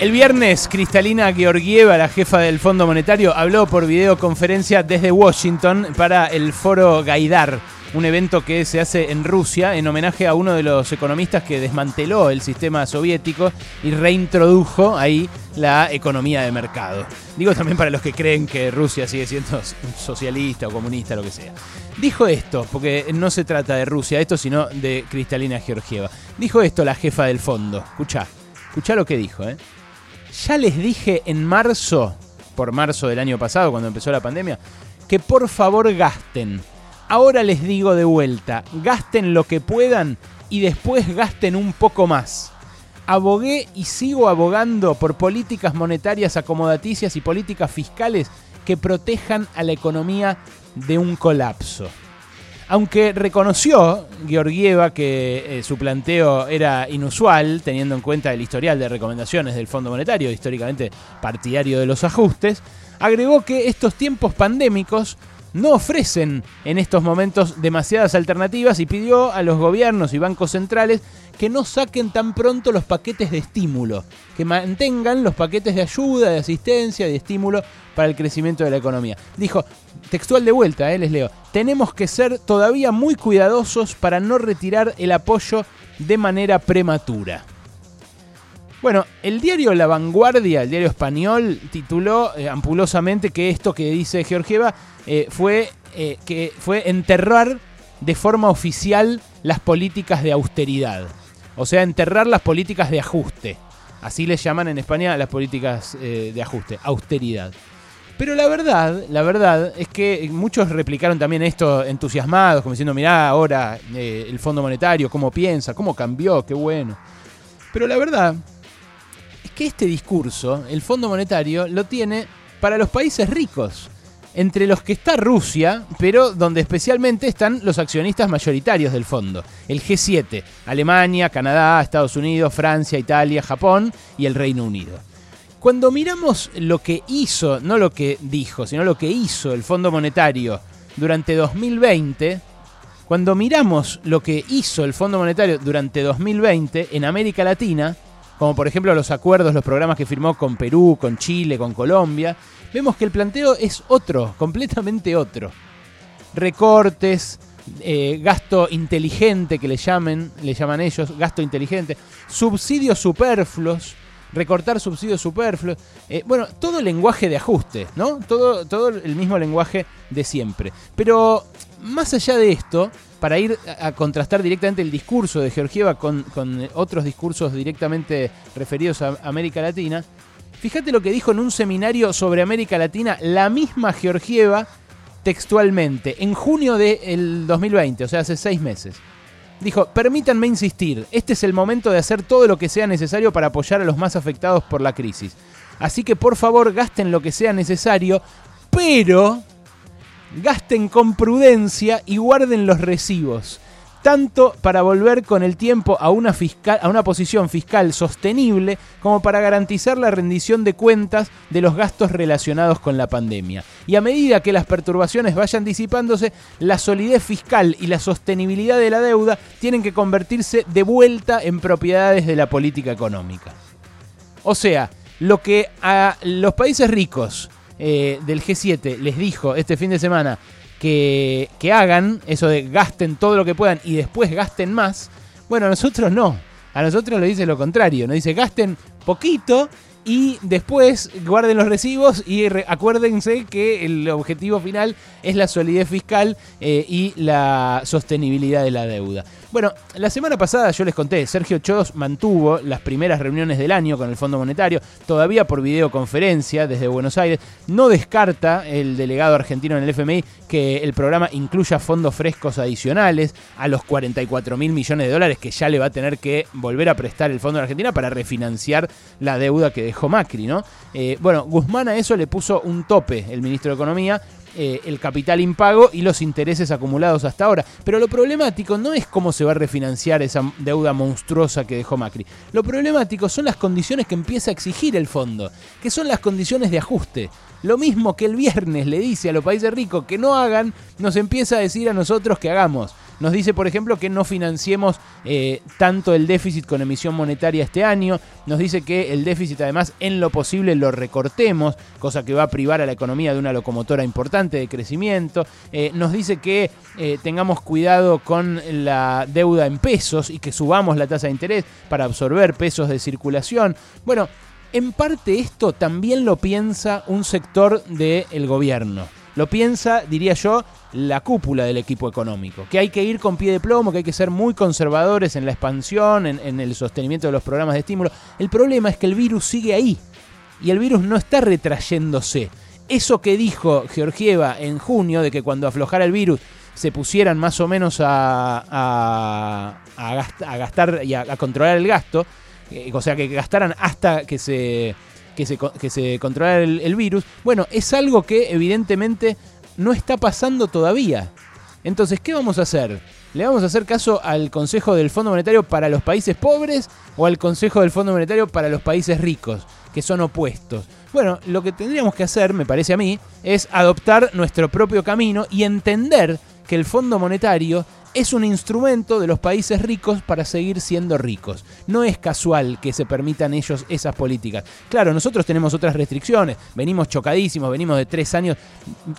El viernes, Cristalina Georgieva, la jefa del Fondo Monetario, habló por videoconferencia desde Washington para el foro Gaidar, un evento que se hace en Rusia en homenaje a uno de los economistas que desmanteló el sistema soviético y reintrodujo ahí la economía de mercado. Digo también para los que creen que Rusia sigue siendo socialista o comunista, lo que sea. Dijo esto, porque no se trata de Rusia, esto, sino de Cristalina Georgieva. Dijo esto la jefa del fondo. Escuchá, escuchá lo que dijo, ¿eh? Ya les dije en marzo, por marzo del año pasado, cuando empezó la pandemia, que por favor gasten. Ahora les digo de vuelta, gasten lo que puedan y después gasten un poco más. Abogué y sigo abogando por políticas monetarias acomodaticias y políticas fiscales que protejan a la economía de un colapso. Aunque reconoció Georgieva que eh, su planteo era inusual, teniendo en cuenta el historial de recomendaciones del Fondo Monetario, históricamente partidario de los ajustes, agregó que estos tiempos pandémicos no ofrecen en estos momentos demasiadas alternativas y pidió a los gobiernos y bancos centrales que no saquen tan pronto los paquetes de estímulo, que mantengan los paquetes de ayuda, de asistencia, de estímulo para el crecimiento de la economía. Dijo, textual de vuelta, eh, les leo, tenemos que ser todavía muy cuidadosos para no retirar el apoyo de manera prematura. Bueno, el diario La Vanguardia, el diario español, tituló eh, ampulosamente que esto que dice Georgieva eh, fue, eh, que fue enterrar de forma oficial las políticas de austeridad. O sea, enterrar las políticas de ajuste. Así les llaman en España las políticas de ajuste, austeridad. Pero la verdad, la verdad es que muchos replicaron también esto entusiasmados, como diciendo, mirá ahora el Fondo Monetario, cómo piensa, cómo cambió, qué bueno. Pero la verdad que este discurso, el Fondo Monetario, lo tiene para los países ricos, entre los que está Rusia, pero donde especialmente están los accionistas mayoritarios del fondo, el G7, Alemania, Canadá, Estados Unidos, Francia, Italia, Japón y el Reino Unido. Cuando miramos lo que hizo, no lo que dijo, sino lo que hizo el Fondo Monetario durante 2020, cuando miramos lo que hizo el Fondo Monetario durante 2020 en América Latina, como por ejemplo los acuerdos, los programas que firmó con Perú, con Chile, con Colombia, vemos que el planteo es otro, completamente otro. Recortes, eh, gasto inteligente que le llamen, le llaman ellos, gasto inteligente, subsidios superfluos, recortar subsidios superfluos, eh, bueno, todo el lenguaje de ajuste, ¿no? Todo, todo el mismo lenguaje de siempre. Pero más allá de esto, para ir a contrastar directamente el discurso de Georgieva con, otros discursos directamente referidos a América Latina, fíjate lo que dijo en un seminario sobre América Latina la misma Georgieva textualmente, en junio del 2020, o sea, hace seis meses. Dijo, permítanme insistir, este es el momento de hacer todo lo que sea necesario para apoyar a los más afectados por la crisis. Así que por favor gasten lo que sea necesario, pero gasten con prudencia y guarden los recibos, tanto para volver con el tiempo a una, fiscal, a una posición fiscal sostenible como para garantizar la rendición de cuentas de los gastos relacionados con la pandemia. Y a medida que las perturbaciones vayan disipándose, la solidez fiscal y la sostenibilidad de la deuda tienen que convertirse de vuelta en propiedades de la política económica. O sea, lo que a los países ricos eh, del G7 les dijo este fin de semana que, que hagan eso de gasten todo lo que puedan y después gasten más, bueno, a nosotros no. A nosotros le dice lo contrario, nos dice gasten poquito y después guarden los recibos y acuérdense que el objetivo final es la solidez fiscal eh, y la sostenibilidad de la deuda. Bueno, la semana pasada yo les conté, Sergio Chodos mantuvo las primeras reuniones del año con el Fondo Monetario, todavía por videoconferencia desde Buenos Aires. No descarta el delegado argentino en el FMI que el programa incluya fondos frescos adicionales a los 44 mil millones de dólares que ya le va a tener que volver a prestar el Fondo de Argentina para refinanciar la deuda que dejó Macri, ¿no? Eh, bueno, Guzmán a eso le puso un tope, el ministro de Economía, eh, el capital impago y los intereses acumulados hasta ahora. Pero lo problemático no es cómo se va a refinanciar esa deuda monstruosa que dejó Macri. Lo problemático son las condiciones que empieza a exigir el fondo, que son las condiciones de ajuste. Lo mismo que el viernes le dice a los países ricos que no hagan, nos empieza a decir a nosotros que hagamos. Nos dice, por ejemplo, que no financiemos eh, tanto el déficit con emisión monetaria este año. Nos dice que el déficit además en lo posible lo recortemos, cosa que va a privar a la economía de una locomotora importante de crecimiento. Eh, nos dice que eh, tengamos cuidado con la deuda en pesos y que subamos la tasa de interés para absorber pesos de circulación. Bueno, en parte esto también lo piensa un sector del gobierno. Lo piensa, diría yo, la cúpula del equipo económico, que hay que ir con pie de plomo, que hay que ser muy conservadores en la expansión, en, el sostenimiento de los programas de estímulo. El problema es que el virus sigue ahí y el virus no está retrayéndose. Eso que dijo Georgieva en junio, de que cuando aflojara el virus se pusieran más o menos a, gastar y a, controlar el gasto, eh, o sea, que gastaran hasta que se, que se, que se controlara el, virus, bueno, es algo que evidentemente no está pasando todavía. Entonces, ¿qué vamos a hacer? ¿Le vamos a hacer caso al Consejo del Fondo Monetario para los países pobres o al Consejo del Fondo Monetario para los países ricos, que son opuestos? Bueno, lo que tendríamos que hacer, me parece a mí, es adoptar nuestro propio camino y entender que el Fondo Monetario es un instrumento de los países ricos para seguir siendo ricos. No es casual que se permitan ellos esas políticas. Claro, nosotros tenemos otras restricciones, venimos chocadísimos, venimos de tres años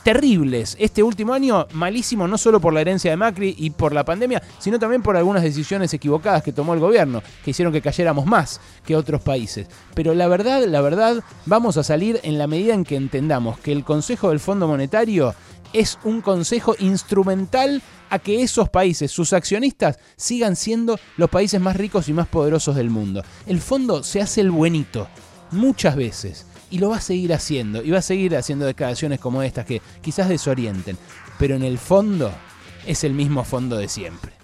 terribles. Este último año malísimo no solo por la herencia de Macri y por la pandemia, sino también por algunas decisiones equivocadas que tomó el gobierno, que hicieron que cayéramos más que otros países. Pero la verdad, la verdad, vamos a salir en la medida en que entendamos que el Consejo del Fondo Monetario es un consejo instrumental a que esos países, sus accionistas, sigan siendo los países más ricos y más poderosos del mundo. El fondo se hace el buenito, muchas veces, y lo va a seguir haciendo, y va a seguir haciendo declaraciones como estas que quizás desorienten, pero en el fondo es el mismo fondo de siempre.